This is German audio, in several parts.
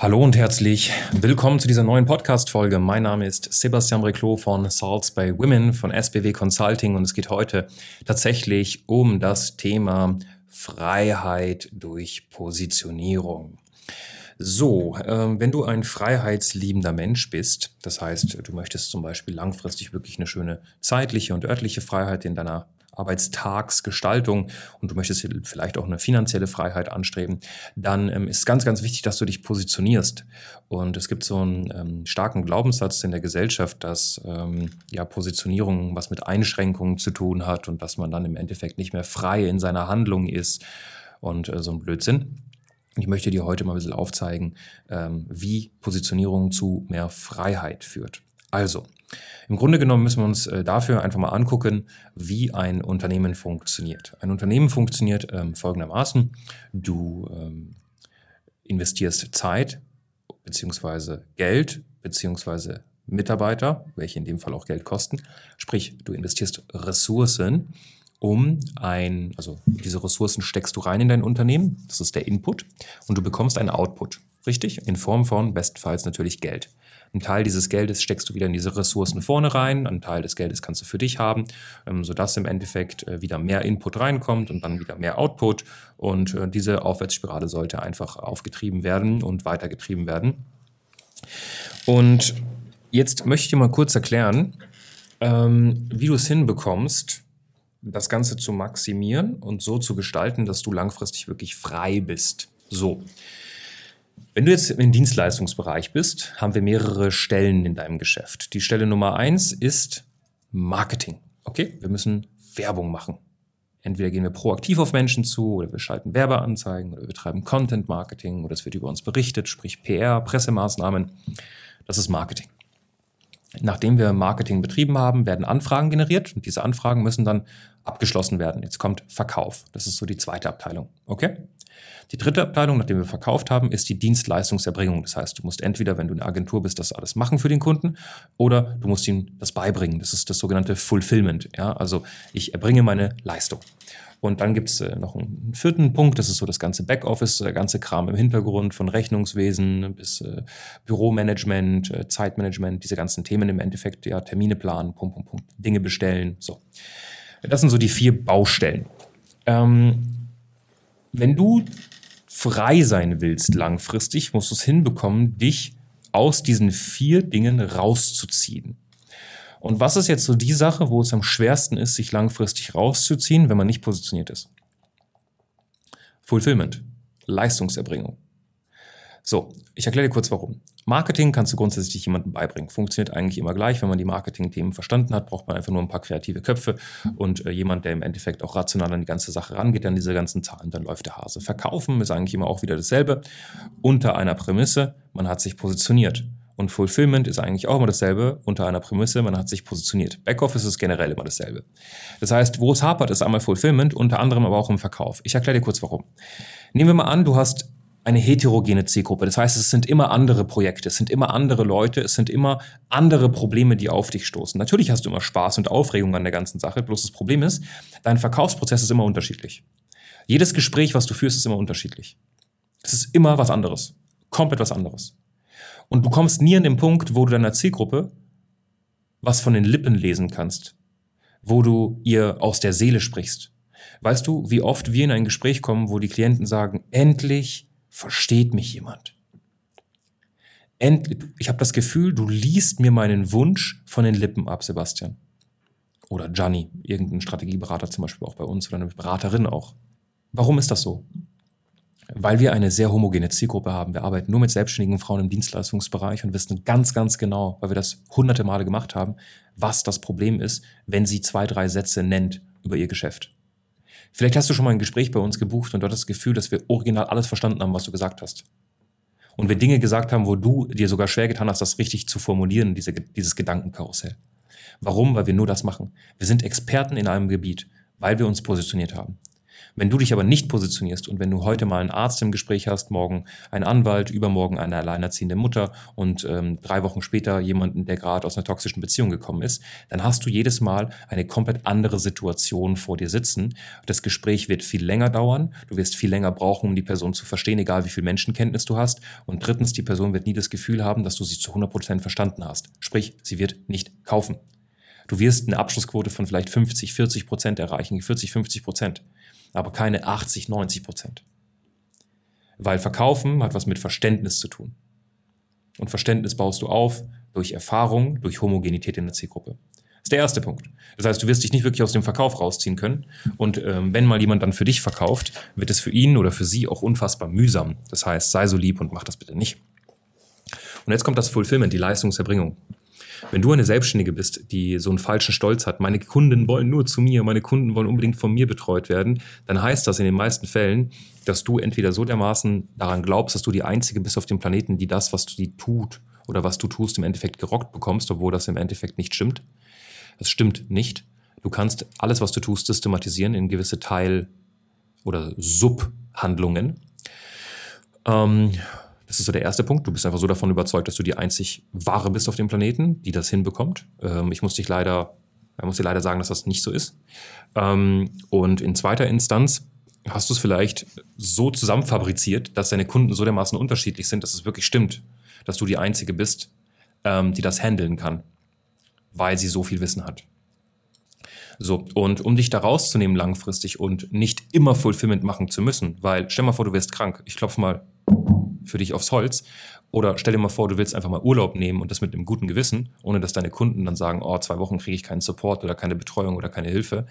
Hallo und herzlich willkommen zu dieser neuen Podcast-Folge. Mein Name ist Sebastian Reclos von Salts by Women von SBW Consulting und es geht heute tatsächlich um das Thema Freiheit durch Positionierung. So, äh, wenn du ein freiheitsliebender Mensch bist, das heißt, du möchtest zum Beispiel langfristig wirklich eine schöne zeitliche und örtliche Freiheit in deiner Arbeitstagsgestaltung und du möchtest vielleicht auch eine finanzielle Freiheit anstreben, dann ähm, ist ganz, ganz wichtig, dass du dich positionierst. Und es gibt so einen ähm, starken Glaubenssatz in der Gesellschaft, dass ähm, ja Positionierung was mit Einschränkungen zu tun hat und dass man dann im Endeffekt nicht mehr frei in seiner Handlung ist und äh, so ein Blödsinn. Ich möchte dir heute mal ein bisschen aufzeigen, ähm, wie Positionierung zu mehr Freiheit führt. Also, im Grunde genommen müssen wir uns äh, dafür einfach mal angucken, wie ein Unternehmen funktioniert. Ein Unternehmen funktioniert ähm, folgendermaßen. Du ähm, investierst Zeit beziehungsweise Geld beziehungsweise Mitarbeiter, welche in dem Fall auch Geld kosten. Sprich, du investierst Ressourcen, um ein, also diese Ressourcen steckst du rein in dein Unternehmen, das ist der Input, und du bekommst einen Output, richtig? In Form von bestenfalls natürlich Geld. Ein Teil dieses Geldes steckst du wieder in diese Ressourcen vorne rein, ein Teil des Geldes kannst du für dich haben, ähm, sodass im Endeffekt äh, wieder mehr Input reinkommt und dann wieder mehr Output. Und äh, diese Aufwärtsspirale sollte einfach aufgetrieben werden und weitergetrieben werden. Und jetzt möchte ich dir mal kurz erklären, ähm, wie du es hinbekommst, das Ganze zu maximieren und so zu gestalten, dass du langfristig wirklich frei bist. So. Wenn du jetzt im Dienstleistungsbereich bist, haben wir mehrere Stellen in deinem Geschäft. Die Stelle Nummer eins ist Marketing. Okay, wir müssen Werbung machen. Entweder gehen wir proaktiv auf Menschen zu oder wir schalten Werbeanzeigen oder wir betreiben Content Marketing oder es wird über uns berichtet, sprich PR, Pressemaßnahmen. Das ist Marketing. Nachdem wir Marketing betrieben haben, werden Anfragen generiert und diese Anfragen müssen dann abgeschlossen werden. Jetzt kommt Verkauf. Das ist so die zweite Abteilung. Okay? Die dritte Abteilung, nachdem wir verkauft haben, ist die Dienstleistungserbringung. Das heißt, du musst entweder, wenn du eine Agentur bist, das alles machen für den Kunden oder du musst ihm das beibringen. Das ist das sogenannte Fulfillment. Ja? Also ich erbringe meine Leistung. Und dann gibt es äh, noch einen vierten Punkt, das ist so das ganze Backoffice, der ganze Kram im Hintergrund von Rechnungswesen bis äh, Büromanagement, äh, Zeitmanagement, diese ganzen Themen im Endeffekt, ja, Termine planen, Punkt, Punkt, Punkt, Dinge bestellen, so. Das sind so die vier Baustellen. Ähm, wenn du frei sein willst langfristig, musst du es hinbekommen, dich aus diesen vier Dingen rauszuziehen. Und was ist jetzt so die Sache, wo es am schwersten ist, sich langfristig rauszuziehen, wenn man nicht positioniert ist? Fulfillment, Leistungserbringung. So, ich erkläre dir kurz warum. Marketing kannst du grundsätzlich jemandem beibringen. Funktioniert eigentlich immer gleich. Wenn man die Marketing-Themen verstanden hat, braucht man einfach nur ein paar kreative Köpfe und äh, jemand, der im Endeffekt auch rational an die ganze Sache rangeht, an diese ganzen Zahlen, dann läuft der Hase. Verkaufen ist eigentlich immer auch wieder dasselbe. Unter einer Prämisse, man hat sich positioniert. Und Fulfillment ist eigentlich auch immer dasselbe, unter einer Prämisse, man hat sich positioniert. Backoffice ist generell immer dasselbe. Das heißt, wo es hapert, ist einmal Fulfillment, unter anderem aber auch im Verkauf. Ich erkläre dir kurz warum. Nehmen wir mal an, du hast eine heterogene Zielgruppe. Das heißt, es sind immer andere Projekte, es sind immer andere Leute, es sind immer andere Probleme, die auf dich stoßen. Natürlich hast du immer Spaß und Aufregung an der ganzen Sache, bloß das Problem ist, dein Verkaufsprozess ist immer unterschiedlich. Jedes Gespräch, was du führst, ist immer unterschiedlich. Es ist immer was anderes. Komplett was anderes. Und du kommst nie an den Punkt, wo du deiner Zielgruppe was von den Lippen lesen kannst, wo du ihr aus der Seele sprichst. Weißt du, wie oft wir in ein Gespräch kommen, wo die Klienten sagen, endlich versteht mich jemand. Endlich, ich habe das Gefühl, du liest mir meinen Wunsch von den Lippen ab, Sebastian. Oder Gianni, irgendein Strategieberater zum Beispiel auch bei uns oder eine Beraterin auch. Warum ist das so? Weil wir eine sehr homogene Zielgruppe haben. Wir arbeiten nur mit selbstständigen Frauen im Dienstleistungsbereich und wissen ganz, ganz genau, weil wir das hunderte Male gemacht haben, was das Problem ist, wenn sie zwei, drei Sätze nennt über ihr Geschäft. Vielleicht hast du schon mal ein Gespräch bei uns gebucht und dort das Gefühl, dass wir original alles verstanden haben, was du gesagt hast. Und wir Dinge gesagt haben, wo du dir sogar schwer getan hast, das richtig zu formulieren, diese, dieses Gedankenkarussell. Warum? Weil wir nur das machen. Wir sind Experten in einem Gebiet, weil wir uns positioniert haben. Wenn du dich aber nicht positionierst und wenn du heute mal einen Arzt im Gespräch hast, morgen einen Anwalt, übermorgen eine alleinerziehende Mutter und ähm, drei Wochen später jemanden, der gerade aus einer toxischen Beziehung gekommen ist, dann hast du jedes Mal eine komplett andere Situation vor dir sitzen. Das Gespräch wird viel länger dauern, du wirst viel länger brauchen, um die Person zu verstehen, egal wie viel Menschenkenntnis du hast. Und drittens, die Person wird nie das Gefühl haben, dass du sie zu 100 Prozent verstanden hast. Sprich, sie wird nicht kaufen. Du wirst eine Abschlussquote von vielleicht 50, 40 Prozent erreichen, 40, 50 Prozent aber keine 80, 90 Prozent. Weil Verkaufen hat was mit Verständnis zu tun. Und Verständnis baust du auf durch Erfahrung, durch Homogenität in der Zielgruppe. Das ist der erste Punkt. Das heißt, du wirst dich nicht wirklich aus dem Verkauf rausziehen können. Und ähm, wenn mal jemand dann für dich verkauft, wird es für ihn oder für sie auch unfassbar mühsam. Das heißt, sei so lieb und mach das bitte nicht. Und jetzt kommt das Fulfillment, die Leistungserbringung. Wenn du eine Selbstständige bist, die so einen falschen Stolz hat, meine Kunden wollen nur zu mir, meine Kunden wollen unbedingt von mir betreut werden, dann heißt das in den meisten Fällen, dass du entweder so dermaßen daran glaubst, dass du die Einzige bist auf dem Planeten, die das, was du die tut oder was du tust, im Endeffekt gerockt bekommst, obwohl das im Endeffekt nicht stimmt. Das stimmt nicht. Du kannst alles, was du tust, systematisieren in gewisse Teil- oder Subhandlungen. Ähm, das ist so der erste Punkt. Du bist einfach so davon überzeugt, dass du die einzig wahre bist auf dem Planeten, die das hinbekommt. Ähm, ich muss dich leider, ich muss dir leider sagen, dass das nicht so ist. Ähm, und in zweiter Instanz hast du es vielleicht so zusammenfabriziert, dass deine Kunden so dermaßen unterschiedlich sind, dass es wirklich stimmt, dass du die einzige bist, ähm, die das handeln kann, weil sie so viel Wissen hat. So, und um dich da rauszunehmen langfristig und nicht immer Fulfillment machen zu müssen, weil stell mal vor, du wirst krank. Ich klopfe mal für dich aufs Holz. Oder stell dir mal vor, du willst einfach mal Urlaub nehmen und das mit einem guten Gewissen, ohne dass deine Kunden dann sagen, oh, zwei Wochen kriege ich keinen Support oder keine Betreuung oder keine Hilfe.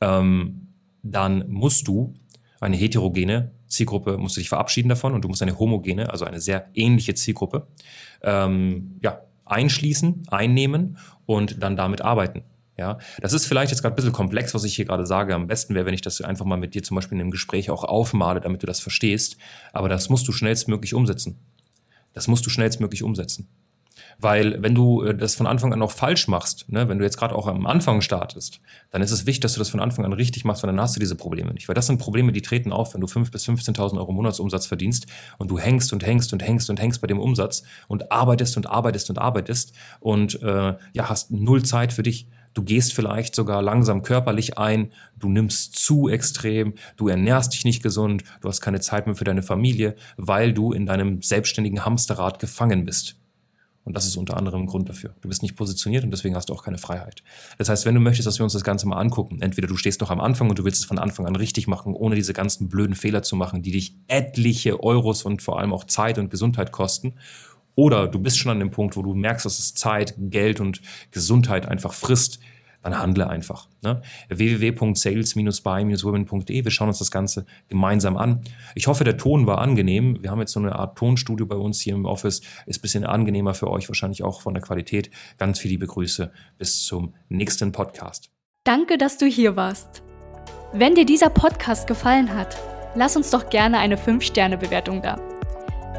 Ähm, dann musst du eine heterogene Zielgruppe, musst du dich verabschieden davon und du musst eine homogene, also eine sehr ähnliche Zielgruppe, ähm, ja, einschließen, einnehmen und dann damit arbeiten. Ja, das ist vielleicht jetzt gerade ein bisschen komplex, was ich hier gerade sage. Am besten wäre, wenn ich das einfach mal mit dir zum Beispiel in einem Gespräch auch aufmale, damit du das verstehst. Aber das musst du schnellstmöglich umsetzen. Das musst du schnellstmöglich umsetzen. Weil wenn du äh, das von Anfang an auch falsch machst, ne, wenn du jetzt gerade auch am Anfang startest, dann ist es wichtig, dass du das von Anfang an richtig machst, weil dann hast du diese Probleme nicht. Weil das sind Probleme, die treten auf, wenn du 5.000 bis 15.000 Euro Monatsumsatz verdienst und du hängst und hängst und hängst und hängst bei dem Umsatz und arbeitest und arbeitest und arbeitest und äh, ja, hast null Zeit für dich. Du gehst vielleicht sogar langsam körperlich ein, du nimmst zu extrem, du ernährst dich nicht gesund, du hast keine Zeit mehr für deine Familie, weil du in deinem selbstständigen Hamsterrad gefangen bist. Und das ist unter anderem ein Grund dafür. Du bist nicht positioniert und deswegen hast du auch keine Freiheit. Das heißt, wenn du möchtest, dass wir uns das Ganze mal angucken, entweder du stehst noch am Anfang und du willst es von Anfang an richtig machen, ohne diese ganzen blöden Fehler zu machen, die dich etliche Euros und vor allem auch Zeit und Gesundheit kosten, oder du bist schon an dem Punkt, wo du merkst, dass es Zeit, Geld und Gesundheit einfach frisst, dann handle einfach. Ne? www.sales-by-women.de. Wir schauen uns das Ganze gemeinsam an. Ich hoffe, der Ton war angenehm. Wir haben jetzt so eine Art Tonstudio bei uns hier im Office. Ist ein bisschen angenehmer für euch, wahrscheinlich auch von der Qualität. Ganz viele liebe Grüße. Bis zum nächsten Podcast. Danke, dass du hier warst. Wenn dir dieser Podcast gefallen hat, lass uns doch gerne eine 5-Sterne-Bewertung da.